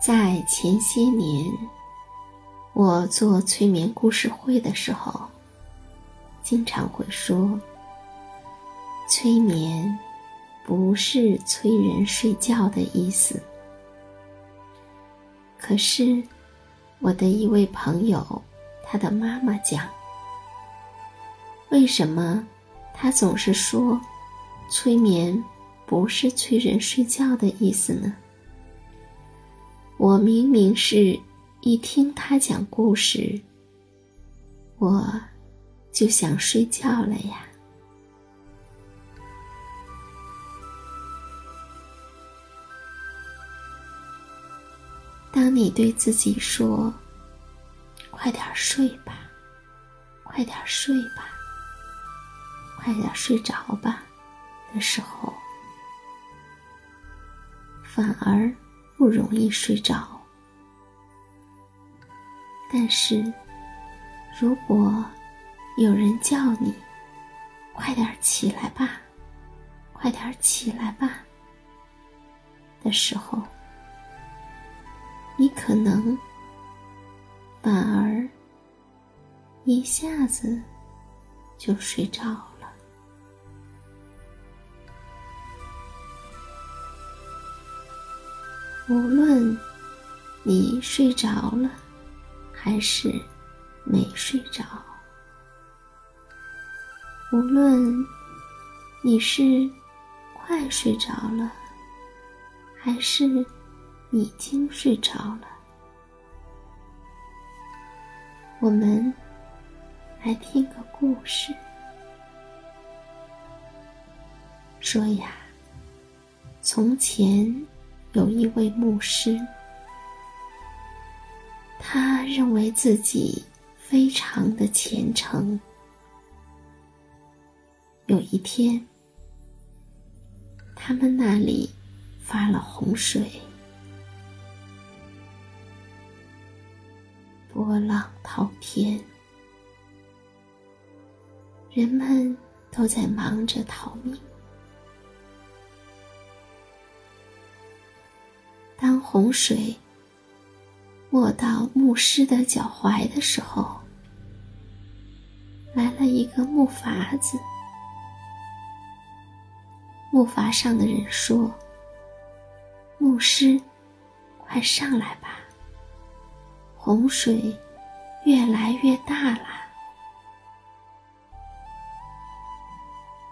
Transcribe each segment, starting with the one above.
在前些年，我做催眠故事会的时候，经常会说：“催眠不是催人睡觉的意思。”可是，我的一位朋友，他的妈妈讲：“为什么他总是说催眠不是催人睡觉的意思呢？”我明明是一听他讲故事，我就想睡觉了呀。当你对自己说“快点睡吧，快点睡吧，快点睡着吧”的时候，反而。不容易睡着，但是，如果有人叫你“快点起来吧，快点起来吧”的时候，你可能反而一下子就睡着。无论你睡着了，还是没睡着；无论你是快睡着了，还是已经睡着了，我们来听个故事。说呀，从前。有一位牧师，他认为自己非常的虔诚。有一天，他们那里发了洪水，波浪滔天，人们都在忙着逃命。当洪水没到牧师的脚踝的时候，来了一个木筏子。木筏上的人说：“牧师，快上来吧，洪水越来越大了。”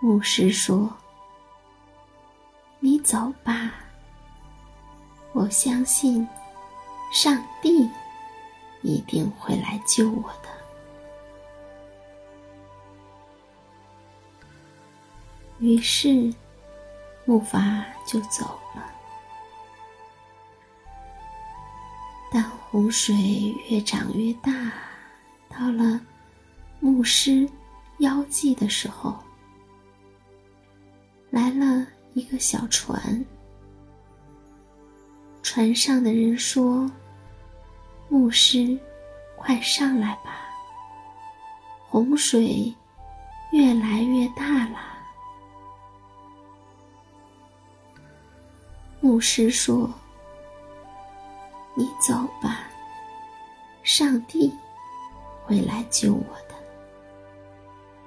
牧师说：“你走吧。”我相信，上帝一定会来救我的。于是，木筏就走了。当洪水越涨越大，到了牧师腰际的时候，来了一个小船。船上的人说：“牧师，快上来吧！洪水越来越大了。”牧师说：“你走吧，上帝会来救我的。”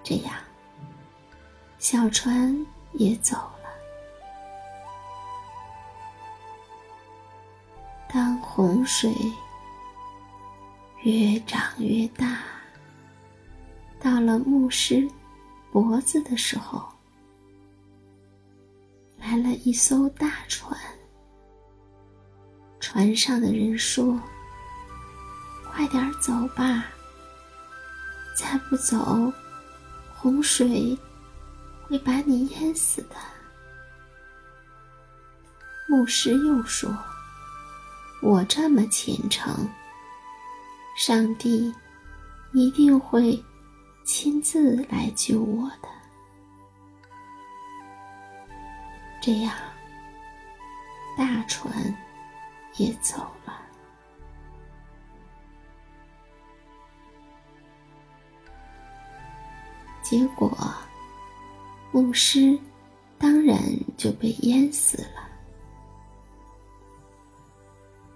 这样，小船也走当洪水越涨越大，到了牧师脖子的时候，来了一艘大船。船上的人说：“快点走吧，再不走，洪水会把你淹死的。”牧师又说：“我这么虔诚，上帝一定会亲自来救我的。”这样，大船也走了。结果，牧师当然就被淹死了。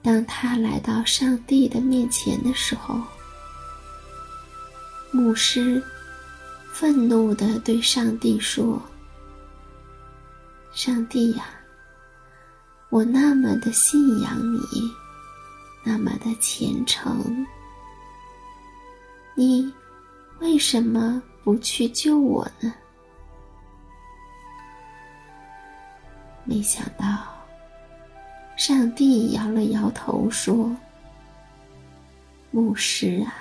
当他来到上帝的面前的时候，牧师愤怒的对上帝说。上帝呀，我那么的信仰你，那么的虔诚，你为什么不去救我呢？没想到，上帝摇了摇头说：“牧师啊，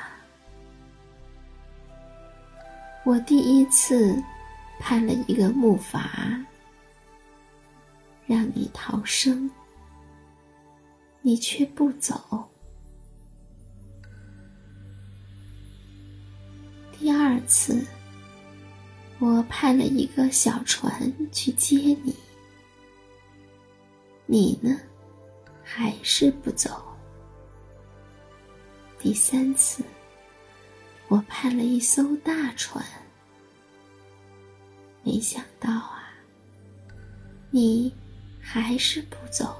我第一次派了一个木筏。”让你逃生，你却不走。第二次，我派了一个小船去接你，你呢，还是不走。第三次，我派了一艘大船，没想到啊，你。还是不走。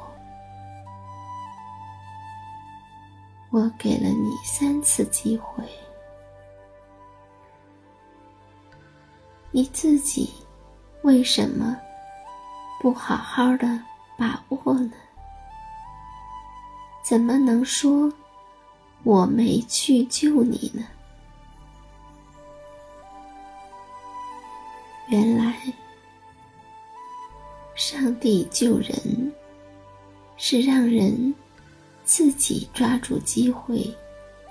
我给了你三次机会，你自己为什么不好好的把握呢？怎么能说我没去救你呢？原来。上帝救人，是让人自己抓住机会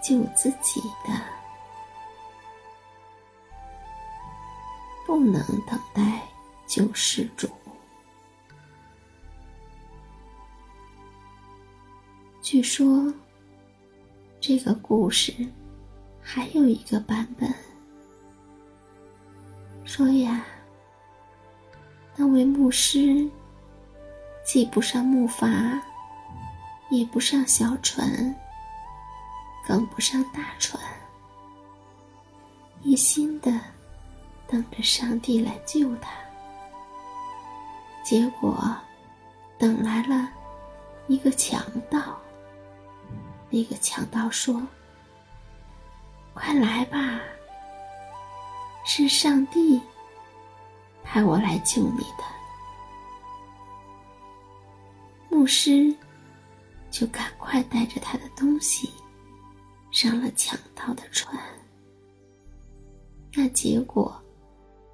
救自己的，不能等待救世主。据说，这个故事还有一个版本，说呀。那位牧师既不上木筏，也不上小船，更不上大船，一心的等着上帝来救他。结果等来了一个强盗。那个强盗说：“快来吧，是上帝。”派我来救你的，牧师就赶快带着他的东西上了强盗的船。那结果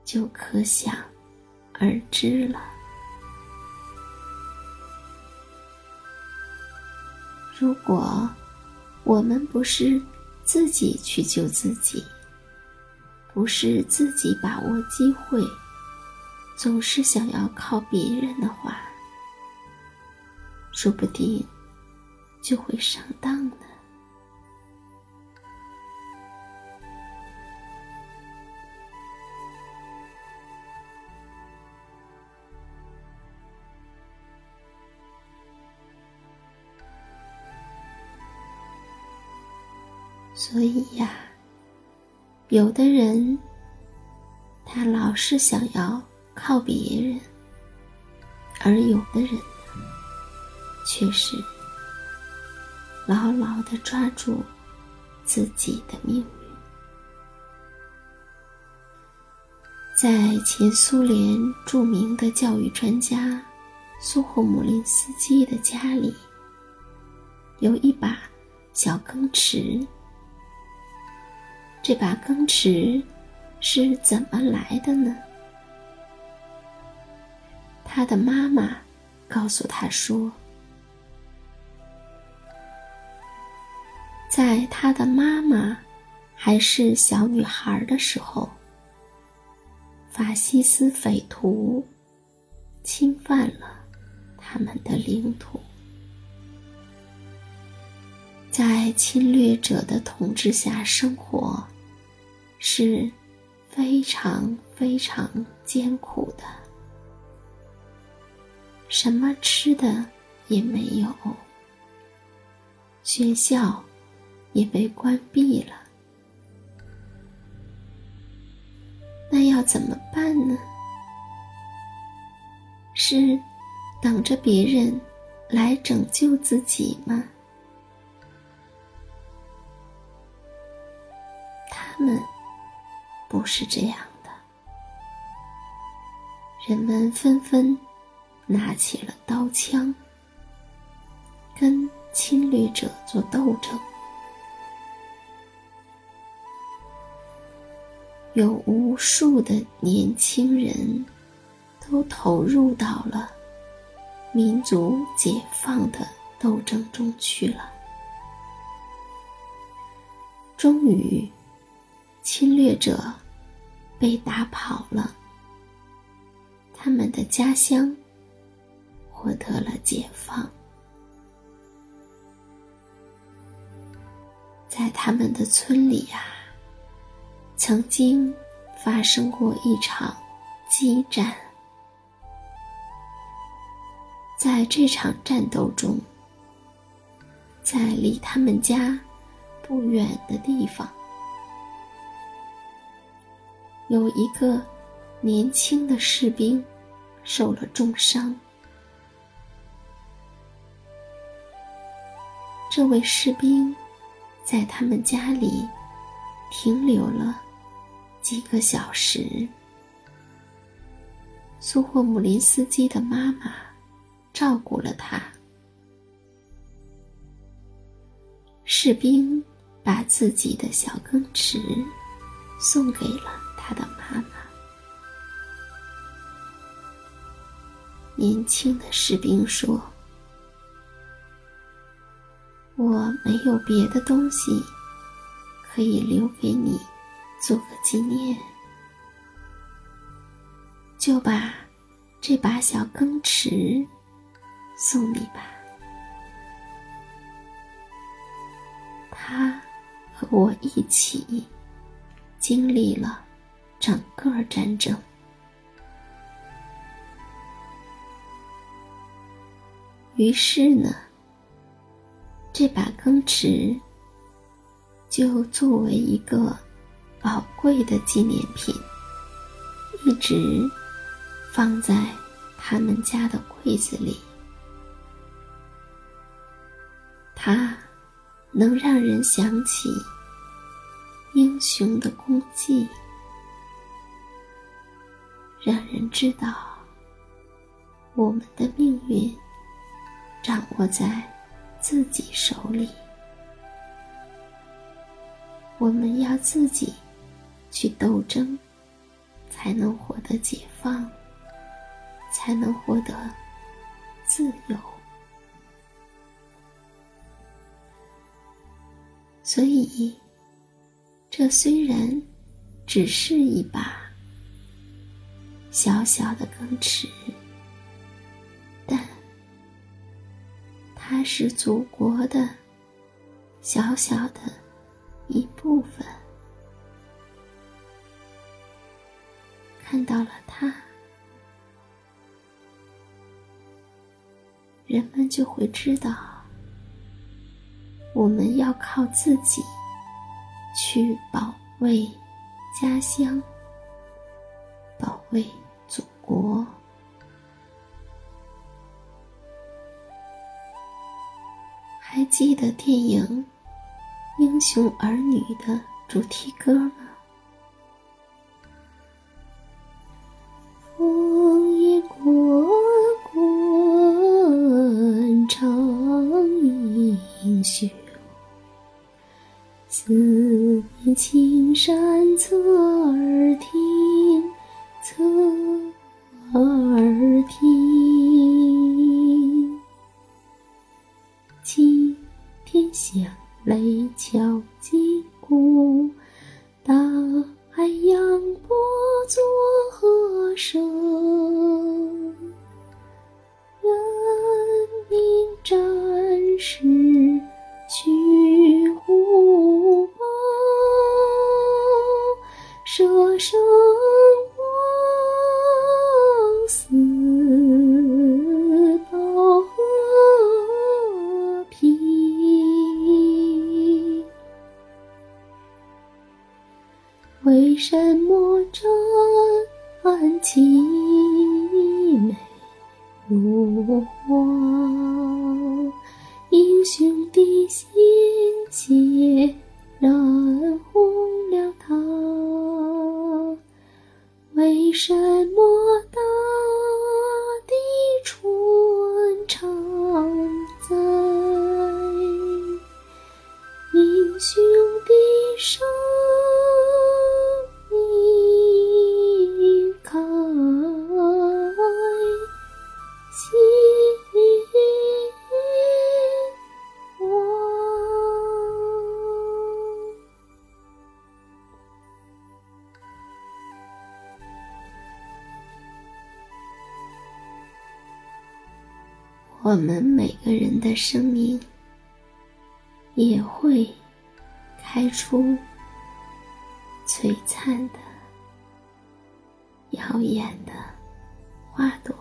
就可想而知了。如果我们不是自己去救自己，不是自己把握机会。总是想要靠别人的话，说不定就会上当呢。所以呀，有的人他老是想要。靠别人，而有的人呢，却是牢牢的抓住自己的命运。在前苏联著名的教育专家苏霍姆林斯基的家里，有一把小羹匙。这把羹匙是怎么来的呢？他的妈妈告诉他说：“在他的妈妈还是小女孩的时候，法西斯匪徒侵犯了他们的领土。在侵略者的统治下生活，是非常非常艰苦的。什么吃的也没有，学校也被关闭了。那要怎么办呢？是等着别人来拯救自己吗？们不是这样的。人们纷纷拿起了刀枪，跟侵略者做斗争。有无数的年轻人都投入到了民族解放的斗争中去了。终于，侵略者被打跑了，他们的家乡获得了解放，在他们的村里呀。曾经发生过一场激战，在这场战斗中，在离他们家不远的地方，有一个年轻的士兵受了重伤。这位士兵在他们家里停留了。几个小时，苏霍姆林斯基的妈妈照顾了他。士兵把自己的小羹匙送给了他的妈妈。年轻的士兵说：“我没有别的东西可以留给你。”做个纪念，就把这把小羹匙送你吧。他和我一起经历了整个战争，于是呢，这把羹匙就作为一个。宝贵的纪念品，一直放在他们家的柜子里。它能让人想起英雄的功绩，让人知道我们的命运掌握在自己手里。我们要自己。去斗争，才能获得解放，才能获得自由。所以，这虽然只是一把小小的更迟，但它是祖国的小小的一部分。看到了他，人们就会知道，我们要靠自己去保卫家乡，为祖国。还记得电影《英雄儿女》的主题歌吗？烽烟滚滚唱英雄，四面青山侧耳听，侧耳听，今天响雷敲击鼓，大海扬波作和声，人民战士去呼。为什么我们每个人的生命也会开出璀璨的、耀眼的花朵。